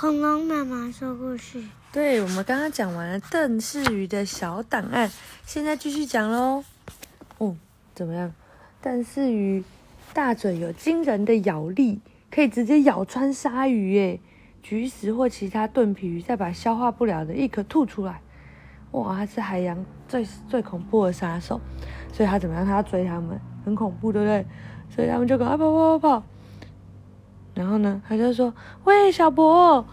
恐龙妈妈说故事。对，我们刚刚讲完了邓氏鱼的小档案，现在继续讲喽。哦，怎么样？邓氏鱼大嘴有惊人的咬力，可以直接咬穿鲨鱼耶！菊石或其他盾皮鱼，再把消化不了的一口吐出来。哇，它是海洋最最恐怖的杀手，所以它怎么样？它要追他们，很恐怖，对不对？所以他们就赶快跑跑跑跑。然后呢，他就说：“喂，小博，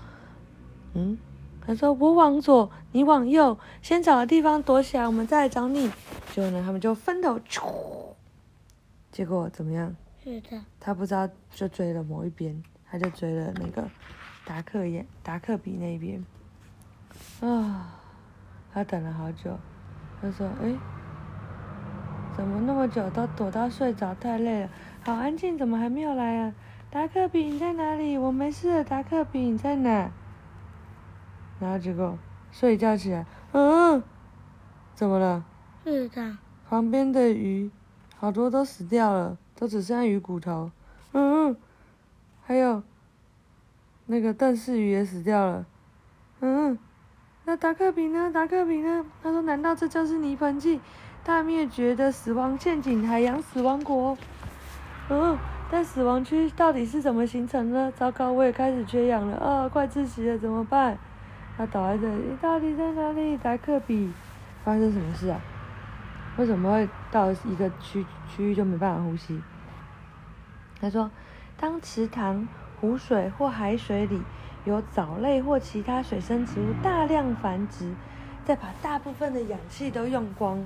嗯。”他说：“我往左，你往右，先找个地方躲起来，我们再来找你。”结果呢，他们就分头，结果怎么样？是的。他不知道，就追了某一边，他就追了那个达克眼、达克比那边。啊，他等了好久。他说：“哎，怎么那么久都躲到睡着？太累了，好安静，怎么还没有来啊？达克比你在哪里？我没事，达克比你在哪？”然后结果睡一觉起来，嗯，怎么了？是的。旁边的鱼好多都死掉了，都只剩下鱼骨头。嗯，还有那个邓氏鱼也死掉了。嗯，那达克比呢？达克比呢？他说：“难道这就是泥盆纪大灭绝的死亡陷阱——海洋死亡国？”嗯，但死亡区到底是怎么形成呢？糟糕，我也开始缺氧了啊！快窒息了，怎么办？他倒在这里，你到底在哪里？达克比，发生什么事啊？为什么会到一个区区域就没办法呼吸？他说，当池塘、湖水或海水里有藻类或其他水生植物大量繁殖，再把大部分的氧气都用光，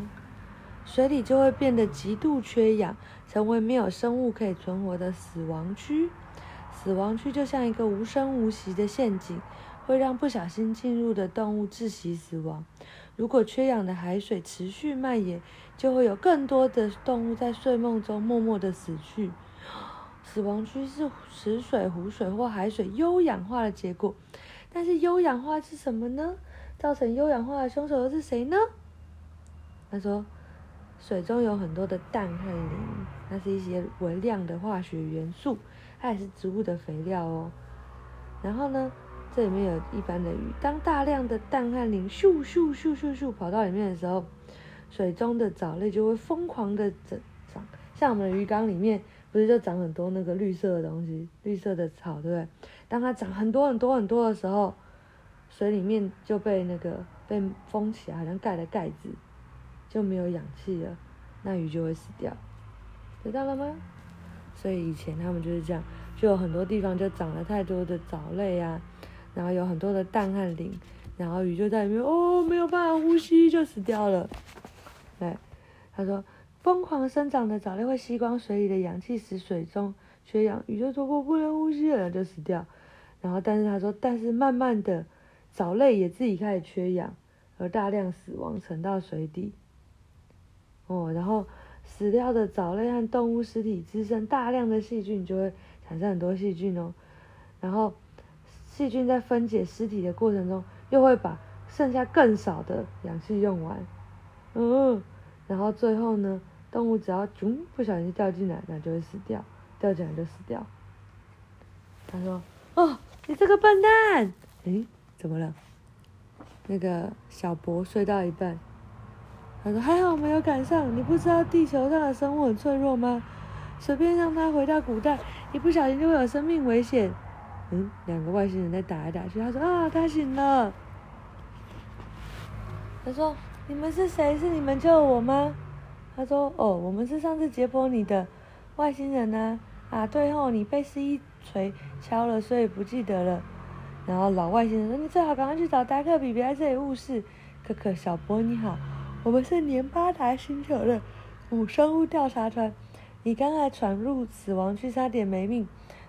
水里就会变得极度缺氧，成为没有生物可以存活的死亡区。死亡区就像一个无声无息的陷阱。会让不小心进入的动物窒息死亡。如果缺氧的海水持续蔓延，就会有更多的动物在睡梦中默默的死去。死亡区是池水、湖水或海水优氧化的结果。但是优氧化是什么呢？造成优氧化的凶手又是谁呢？他说，水中有很多的氮和磷，那是一些微量的化学元素，它也是植物的肥料哦。然后呢？这里面有一般的鱼，当大量的氮和磷咻咻咻咻咻跑到里面的时候，水中的藻类就会疯狂的长长。像我们的鱼缸里面，不是就长很多那个绿色的东西，绿色的草，对不对？当它长很多很多很多的时候，水里面就被那个被封起来，好像盖了盖子，就没有氧气了，那鱼就会死掉。知道了吗？所以以前他们就是这样，就有很多地方就长了太多的藻类啊。然后有很多的氮和磷，然后鱼就在里面哦，没有办法呼吸就死掉了。对，他说疯狂生长的藻类会吸光水里的氧气，使水中缺氧，鱼就说我不能呼吸了，就死掉。然后但是他说，但是慢慢的藻类也自己开始缺氧，而大量死亡沉到水底。哦，然后死掉的藻类和动物尸体滋生大量的细菌，就会产生很多细菌哦，然后。细菌在分解尸体的过程中，又会把剩下更少的氧气用完，嗯，然后最后呢，动物只要囧不小心掉进来，那就会死掉，掉进来就死掉。他说：“哦，你这个笨蛋！诶，怎么了？”那个小博睡到一半，他说：“还好没有赶上。你不知道地球上的生物很脆弱吗？随便让它回到古代，一不小心就会有生命危险。”嗯，两个外星人在打来打去。他说：“啊，他醒了。”他说：“你们是谁？是你们救我吗？”他说：“哦，我们是上次解剖你的外星人呢。啊，对后你被施一锤敲了，所以不记得了。”然后老外星人说：“你最好赶快去找达克比，别在这里误事。”可可，小波你好，我们是年巴达星球的古生物调查团，你刚才闯入死亡区，差点没命。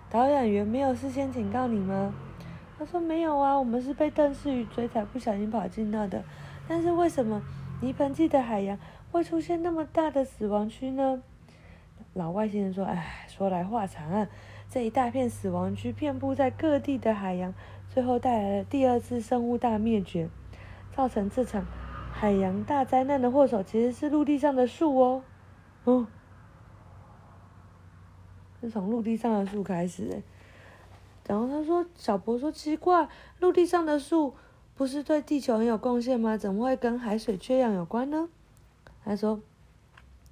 导演员没有事先警告你吗？他说没有啊，我们是被邓氏鱼追才不小心跑进那的。但是为什么泥盆纪的海洋会出现那么大的死亡区呢？老外星人说：“哎，说来话长啊，这一大片死亡区遍布在各地的海洋，最后带来了第二次生物大灭绝，造成这场海洋大灾难的祸首其实是陆地上的树哦。”哦。是从陆地上的树开始，然后他说，小博说奇怪，陆地上的树不是对地球很有贡献吗？怎么会跟海水缺氧有关呢？他说，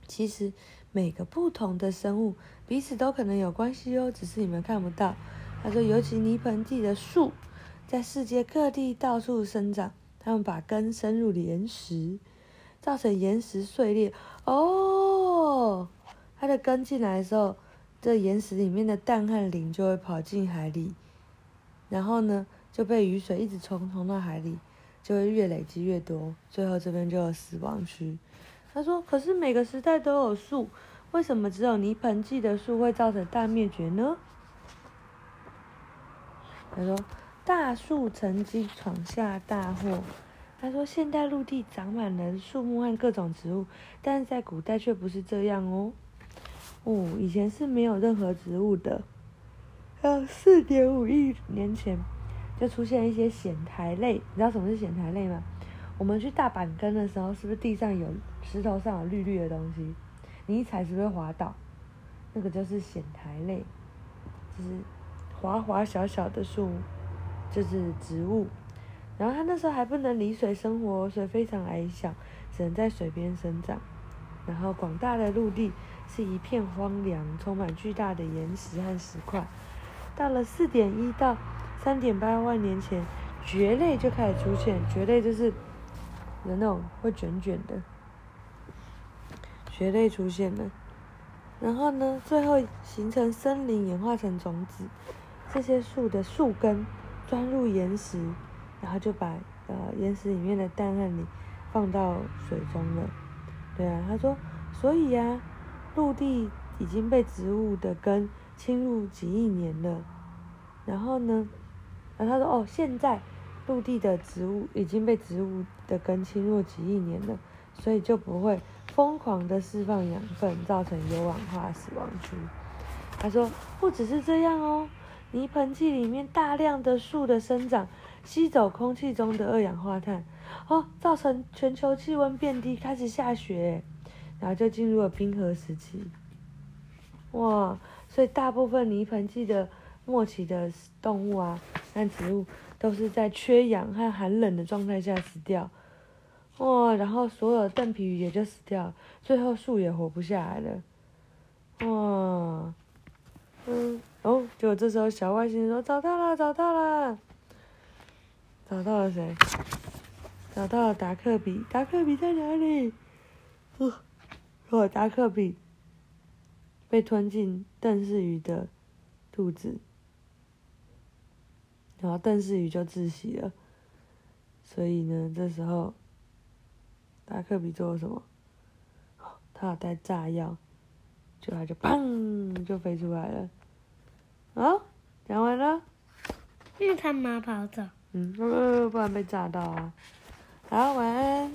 其实每个不同的生物彼此都可能有关系哦，只是你们看不到。他说，尤其泥盆纪的树，在世界各地到处生长，他们把根深入岩石，造成岩石碎裂。哦，它的根进来的时候，这岩石里面的氮和磷就会跑进海里，然后呢，就被雨水一直冲冲到海里，就会越累积越多，最后这边就有死亡区。他说：“可是每个时代都有树，为什么只有泥盆纪的树会造成大灭绝呢？”他说：“大树曾经闯下大祸。”他说：“现代陆地长满了树木和各种植物，但是在古代却不是这样哦。哦，以前是没有任何植物的。呃，四点五亿年前就出现一些藓苔类。你知道什么是藓苔类吗？我们去大板根的时候，是不是地上有石头上有绿绿的东西？你一踩是不是滑倒？那个就是藓苔类，就是。”滑滑小小的树，就是植物。然后它那时候还不能离水生活，所以非常矮小，只能在水边生长。然后广大的陆地是一片荒凉，充满巨大的岩石和石块。到了四点一到三点八万年前，蕨类就开始出现。蕨类就是有那种会卷卷的，蕨类出现了。然后呢，最后形成森林，演化成种子。这些树的树根钻入岩石，然后就把呃岩石里面的氮和磷放到水中了。对啊，他说，所以呀、啊，陆地已经被植物的根侵入几亿年了。然后呢，然后他说哦，现在陆地的植物已经被植物的根侵入几亿年了，所以就不会疯狂的释放养分，造成有氧化死亡区。他说不只是这样哦。泥盆纪里面大量的树的生长，吸走空气中的二氧化碳，哦，造成全球气温变低，开始下雪，然后就进入了冰河时期。哇，所以大部分泥盆纪的末期的动物啊和植物都是在缺氧和寒冷的状态下死掉。哇，然后所有的邓皮鱼也就死掉，最后树也活不下来了。哇，嗯。哦，结果这时候小外星人说：“找到了，找到了，找到了谁？找到了达克比，达克比在哪里？哦，哦，达克比被吞进邓氏鱼的肚子，然后邓氏鱼就窒息了。所以呢，这时候达克比做了什么？他有带炸药，就他就砰就飞出来了。”啊，讲完了。因为他妈跑走。嗯，不然被炸到啊。好，晚安。